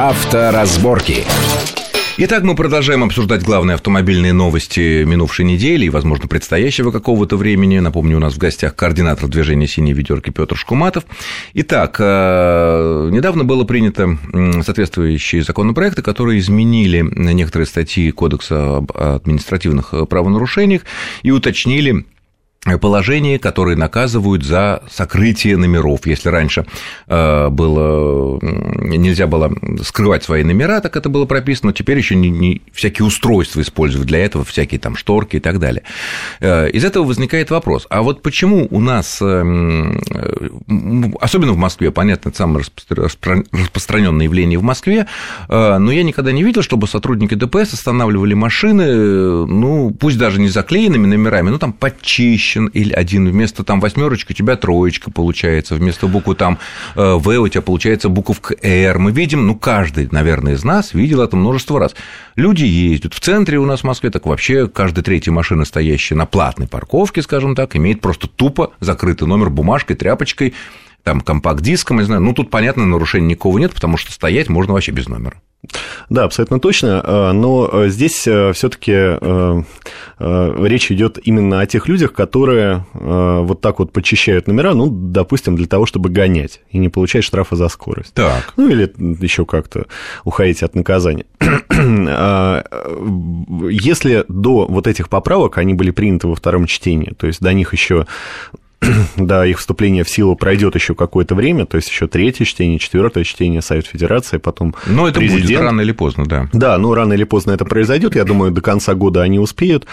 Авторазборки. Итак, мы продолжаем обсуждать главные автомобильные новости минувшей недели и, возможно, предстоящего какого-то времени. Напомню, у нас в гостях координатор движения «Синей ведерки» Петр Шкуматов. Итак, э, недавно было принято соответствующие законопроекты, которые изменили некоторые статьи Кодекса об административных правонарушениях и уточнили положения, которые наказывают за сокрытие номеров. Если раньше э, было, нельзя было скрывать свои номера, так это было прописано, теперь еще не, не всякие устройства используют для этого, всякие там шторки и так далее. Э, из этого возникает вопрос, а вот почему у нас, эм, особенно в Москве, понятно, это самое распространенное явление в Москве, э, но я никогда не видел, чтобы сотрудники ДПС останавливали машины, ну, пусть даже не заклеенными номерами, но там почище, пропущен или один, вместо там восьмерочки у тебя троечка получается, вместо буквы там э, В у тебя получается буковка Р. Мы видим, ну, каждый, наверное, из нас видел это множество раз. Люди ездят. В центре у нас в Москве так вообще каждая третья машина, стоящая на платной парковке, скажем так, имеет просто тупо закрытый номер бумажкой, тряпочкой, там компакт-диском, не знаю. Ну, тут, понятно, нарушения никакого нет, потому что стоять можно вообще без номера. Да, абсолютно точно. А, но э, здесь э, все-таки э, речь идет именно о тех людях, которые вот так вот почищают номера, ну, допустим, для того, чтобы гонять и не получать штрафа за скорость. Так. Ну, или еще как-то уходить от наказания. А, если до вот этих поправок они были приняты во втором чтении, то есть до них еще до их вступления в силу пройдет еще какое-то время, то есть еще третье чтение, четвертое чтение Совет Федерации, потом Но это президент. будет рано или поздно, да. Да, ну рано или поздно это произойдет. Я думаю, до конца года они успеют.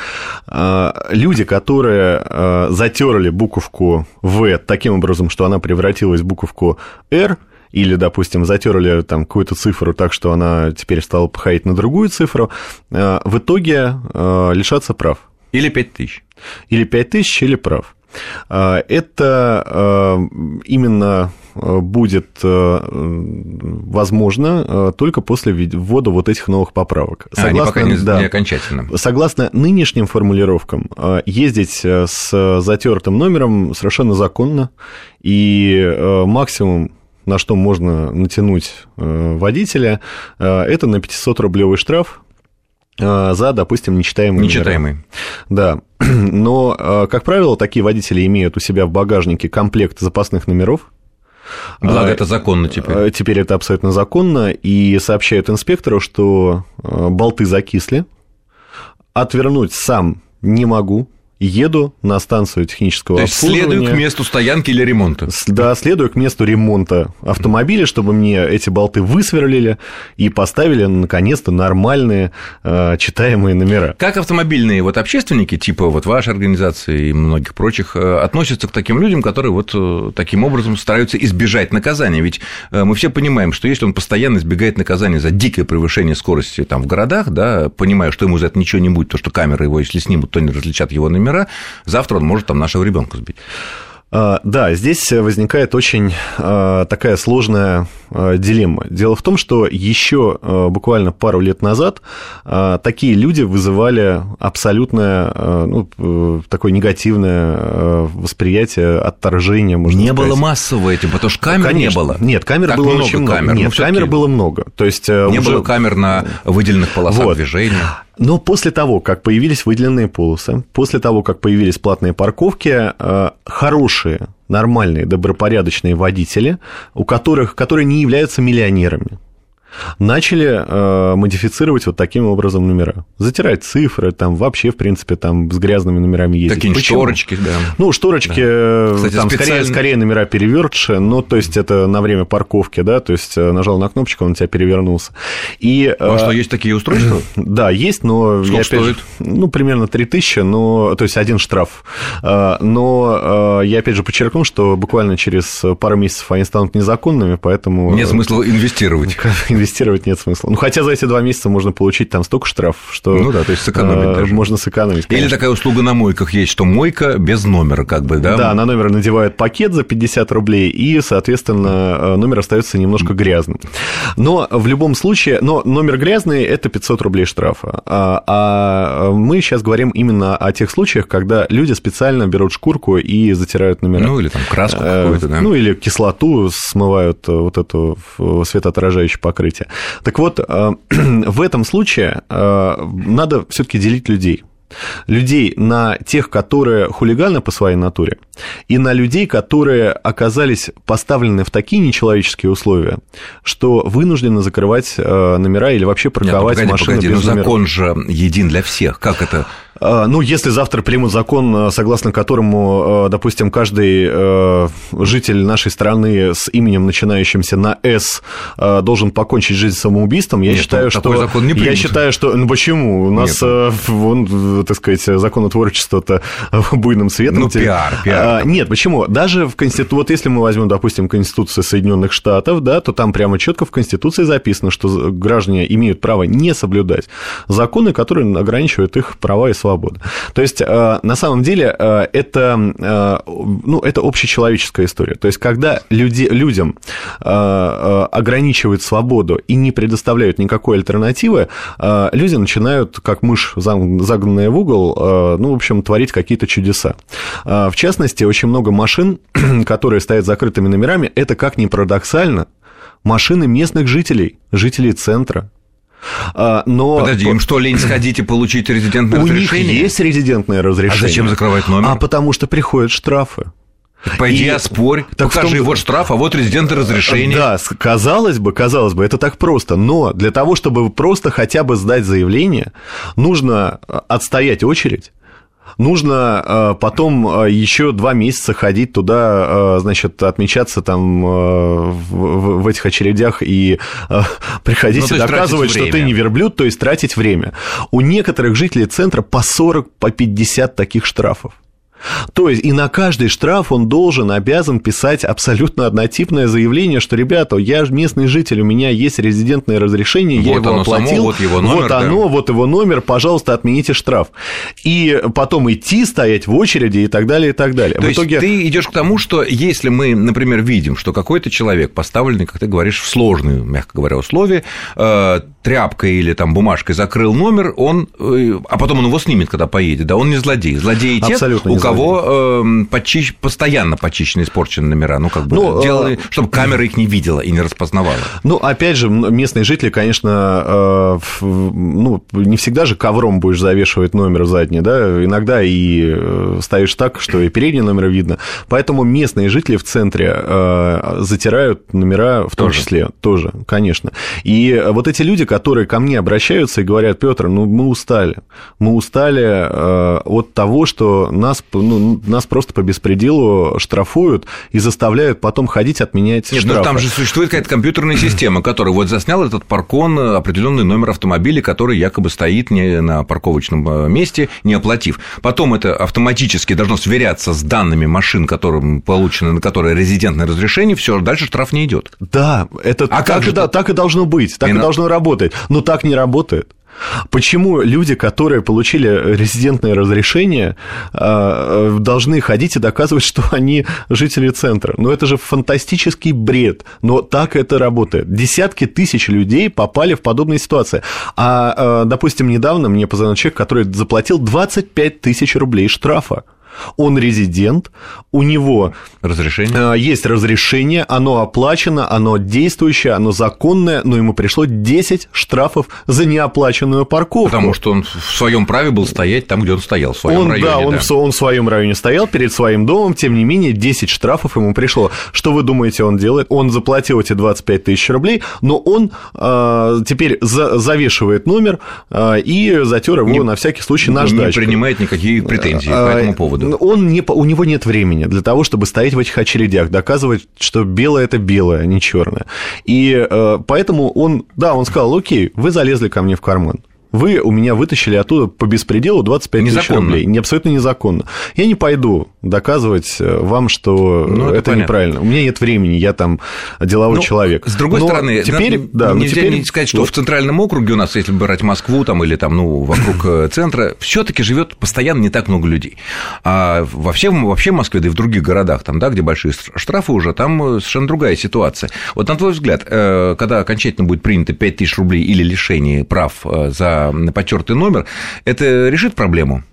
А, люди, которые а, затерли буковку В таким образом, что она превратилась в буковку Р, или, допустим, затерли там какую-то цифру так, что она теперь стала походить на другую цифру, а, в итоге лишатся прав. Или 5 тысяч. Или 5 тысяч, или прав. А, это а, именно а, будет возможно только после ввода вот этих новых поправок. Согласно, Они пока не, да, не окончательно. Согласно нынешним формулировкам, ездить с затертым номером совершенно законно, и максимум на что можно натянуть водителя, это на 500-рублевый штраф за, допустим, нечитаемый. Нечитаемый. Номера. Да. Но, э, как правило, такие водители имеют у себя в багажнике комплект запасных номеров. Благо, э, это законно теперь. Теперь это абсолютно законно. И сообщают инспектору, что болты закисли. Отвернуть сам не могу, еду на станцию технического То есть обслуживания. следую к месту стоянки или ремонта. Да, следую к месту ремонта автомобиля, чтобы мне эти болты высверлили и поставили, наконец-то, нормальные э, читаемые номера. Как автомобильные вот общественники, типа вот вашей организации и многих прочих, э, относятся к таким людям, которые вот э, таким образом стараются избежать наказания? Ведь мы все понимаем, что если он постоянно избегает наказания за дикое превышение скорости там в городах, да, понимая, что ему за это ничего не будет, то, что камеры его, если снимут, то не различат его номера, номера, завтра он может там нашего ребенка сбить. А, да, здесь возникает очень а, такая сложная а, дилемма. Дело в том, что еще буквально пару лет назад такие люди вызывали абсолютное ну, такое негативное восприятие, отторжения, можно не сказать. было массового этим, потому что камер Конечно. не было. Нет, камер как было много очень много. Камер, Нет, камер было много. То есть э, не уже... было камер на выделенных полосах вот. движения. Но после того, как появились выделенные полосы, после того, как появились платные парковки, э, хорошие, нормальные, добропорядочные водители, у которых, которые не являются миллионерами, начали э, модифицировать вот таким образом номера. Затирать цифры, там вообще, в принципе, там с грязными номерами ездить. Такие шторочки, да. Ну, шторочки, да. Э, Кстати, там специально... скорее, скорее номера перевертшие, но то есть это на время парковки, да, то есть э, нажал на кнопочку, он у тебя перевернулся. И, а э, что, есть такие устройства? Да, есть, но... Сколько я, стоит? Же, ну, примерно 3000, но, то есть один штраф. Э, но я, опять же, подчеркну, что буквально через пару месяцев они станут незаконными, поэтому... Нет смысла инвестировать инвестировать нет смысла. Ну, хотя за эти два месяца можно получить там столько штрафов, что... Ну да, то есть сэкономить э, даже. Можно сэкономить, конечно. Или такая услуга на мойках есть, что мойка без номера, как бы, да? Да, на номер надевают пакет за 50 рублей, и, соответственно, э, номер остается немножко грязным. Но в любом случае, но номер грязный – это 500 рублей штрафа. А, а мы сейчас говорим именно о тех случаях, когда люди специально берут шкурку и затирают номера. Ну, или там краску э, какую-то, да? Ну, или кислоту смывают вот эту светоотражающее покрытие. Покрытия. Так вот, в этом случае надо все-таки делить людей людей на тех, которые хулиганы по своей натуре, и на людей, которые оказались поставлены в такие нечеловеческие условия, что вынуждены закрывать номера или вообще парковать Нет, ну, погоди, машины погоди, без но закон же един для всех. Как это ну, если завтра примут закон, а, согласно которому, а, допустим, каждый житель нашей страны с именем, начинающимся на «С», должен покончить жизнь самоубийством, я Нет, считаю, что... закон не примут. Я считаю, что... Ну, почему? У нас, Нет. вон, так сказать, законотворчество-то буйным светом... Ну, пиар, пиар. Нет, почему? Даже в Конституции... Вот если мы возьмем, допустим, Конституцию Соединенных Штатов, да, то там прямо четко в Конституции записано, что граждане имеют право не соблюдать законы, которые ограничивают их права и свободы свобода. То есть, э, на самом деле, э, это, э, ну, это общечеловеческая история. То есть, когда люди, людям ограничивают свободу и не предоставляют никакой альтернативы, люди начинают, как мышь, загнанная в угол, ну, в общем, творить какие-то чудеса. В частности, очень много машин, которые стоят закрытыми номерами, это, как ни парадоксально, машины местных жителей, жителей центра, но... Подожди, им что, лень сходить и получить резидентное У разрешение? У них есть резидентное разрешение. А зачем закрывать номер? А потому что приходят штрафы. Пойди и... оспорь, так покажи, том... вот штраф, а вот резидентное разрешение. Да, казалось бы, казалось бы, это так просто, но для того, чтобы просто хотя бы сдать заявление, нужно отстоять очередь, нужно э, потом э, еще два месяца ходить туда, э, значит, отмечаться там в этих очередях и приходить ну, и доказывать, что ты не верблюд, то есть тратить время. У некоторых жителей центра по 40, по 50 таких штрафов. То есть и на каждый штраф он должен, обязан писать абсолютно однотипное заявление, что, ребята, я местный житель, у меня есть резидентное разрешение, вот я его оплатил, само, вот его номер, вот да. оно, вот его номер, пожалуйста, отмените штраф. И потом идти, стоять в очереди и так далее, и так далее. То в есть итоге... ты идешь к тому, что если мы, например, видим, что какой-то человек поставленный, как ты говоришь, в сложные, мягко говоря, условия, э, тряпкой или там бумажкой закрыл номер, он, э, а потом он его снимет, когда поедет, да, он не злодей. Злодеи те, Абсолютно у кого э, почищ... постоянно почищены, испорчены номера, ну, как бы, ну, делали, э... чтобы камера их не видела и не распознавала. Ну, опять же, местные жители, конечно, э, ну, не всегда же ковром будешь завешивать номер задний, да, иногда и э, ставишь так, что и передний номер видно, поэтому местные жители в центре э, затирают номера в том тоже. числе, тоже, конечно. И вот эти люди, которые ко мне обращаются и говорят, Петр, ну мы устали, мы устали э, от того, что нас, ну, нас просто по беспределу штрафуют и заставляют потом ходить отменять Нет, штрафы. Ну, там же существует какая-то компьютерная система, которая вот заснял этот паркон, определенный номер автомобиля, который якобы стоит не на парковочном э, месте, не оплатив. Потом это автоматически должно сверяться с данными машин, которым получено, на которые резидентное разрешение, все, дальше штраф не идет. Да, это а так, как же да, так и должно быть, так и, и должно работать работает. Но так не работает. Почему люди, которые получили резидентное разрешение, а, должны ходить и доказывать, что они жители центра? Ну, это же фантастический бред. Но так это работает. Десятки тысяч людей попали в подобные ситуации. А, а допустим, недавно мне позвонил человек, который заплатил 25 тысяч рублей штрафа он резидент, у него разрешение. Э, есть разрешение, оно оплачено, оно действующее, оно законное, но ему пришло 10 штрафов за неоплаченную парковку. Потому что он в своем праве был стоять там, где он стоял, в своем он, районе. Да, он, да. В, он в своем районе стоял перед своим домом, тем не менее 10 штрафов ему пришло. Что вы думаете, он делает? Он заплатил эти 25 тысяч рублей, но он э, теперь за, завешивает номер э, и затер его не, на всякий случай наждачкой. Не принимает никакие претензии э, по этому поводу он не, у него нет времени для того, чтобы стоять в этих очередях, доказывать, что белое – это белое, а не черное. И э, поэтому он, да, он сказал, окей, вы залезли ко мне в карман вы у меня вытащили оттуда по беспределу 25 незаконно. тысяч рублей. Не, абсолютно незаконно. Я не пойду доказывать э, вам, что ну, это, это неправильно. У меня нет времени, я там деловой ну, человек. С другой но стороны, теперь, да, нельзя теперь... не сказать, что вот. в центральном округе у нас, если брать Москву там, или там, ну, вокруг э, центра, все таки живет постоянно не так много людей. А во всем, вообще в Москве, да и в других городах, там, да, где большие штрафы уже, там э, совершенно другая ситуация. Вот на твой взгляд, когда окончательно будет принято 5 тысяч рублей или лишение прав за за потертый номер, это решит проблему?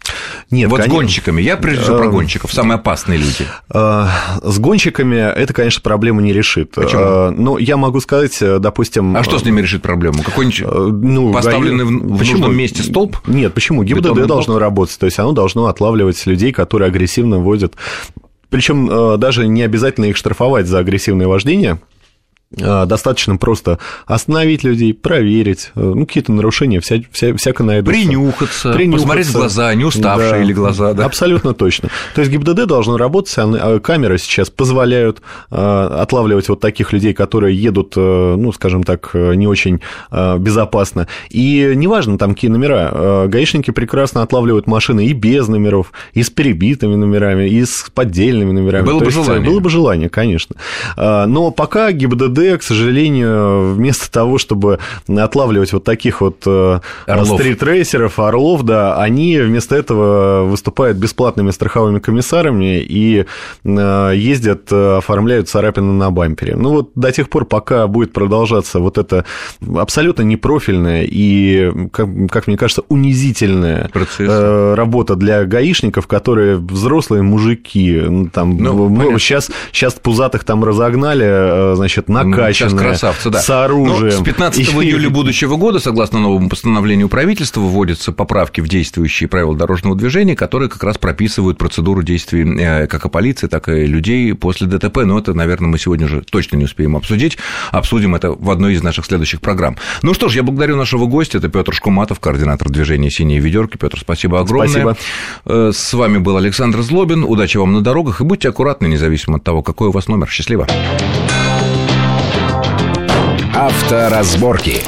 Нет, вот конечно. с гонщиками. Я прежде всего про Э, гонщиков, самые опасные люди. Э, С гонщиками это, конечно, проблему не решит. Почему? Но я могу сказать, допустим... А что с ними решит проблему? Какой-нибудь ну, поставленный ГАИ- в в нужном месте столб? Нет, почему? ГИБДД должно работать, то есть оно должно отлавливать людей, которые агрессивно водят. Причем даже не обязательно их штрафовать за агрессивное вождение. Э, Достаточно просто остановить людей, проверить, э, ну, какие-то нарушения вся, вся, всяко найдутся. Принюхаться, Принюхаться. посмотреть в глаза, не уставшие Да. или глаза, да? Абсолютно точно. То есть ГИБДД должно работать, а а камеры сейчас позволяют отлавливать вот таких людей, которые едут, э, ну, скажем так, э, не очень безопасно. И неважно, там какие номера, гаишники прекрасно отлавливают машины и без номеров, и с перебитыми номерами, и с поддельными номерами. Было То бы есть, желание. Было бы желание, конечно. А, Но пока ГИБДД, к сожалению, вместо того, чтобы отлавливать вот таких вот э, Орлов. стритрейсеров, орлов, да, они вместо этого выступают бесплатными страховыми комиссарами и э, ездят, э, оформляют царапины на бампере. Ну вот до тех пор, пока будет продолжаться вот это абсолютно непрофильная и, как, как мне кажется, унизительная Процесс. работа для гаишников, которые взрослые мужики, ну, там, Ну, мы сейчас, сейчас пузатых там разогнали, значит, накачанные, Сейчас красавцы, да. с оружием. Но с 15 И- июля будущего года, согласно новому постановлению правительства, вводятся поправки в действующие правила дорожного движения, которые как раз прописывают процедуру действий э, как и полиции, так и людей после ДТП. Но это, наверное, мы сегодня уже точно не успеем обсудить. Обсудим это в одной из наших следующих программ. Ну что ж, я благодарю нашего гостя. Это Петр Шкуматов, координатор движения «Синие ведерки». Петр, спасибо огромное. Спасибо. Э, С вами был Александр Злобин. Удачи вам на дорогах и будьте аккуратны, независимо от того, какой у вас номер. Счастливо. Авторазборки.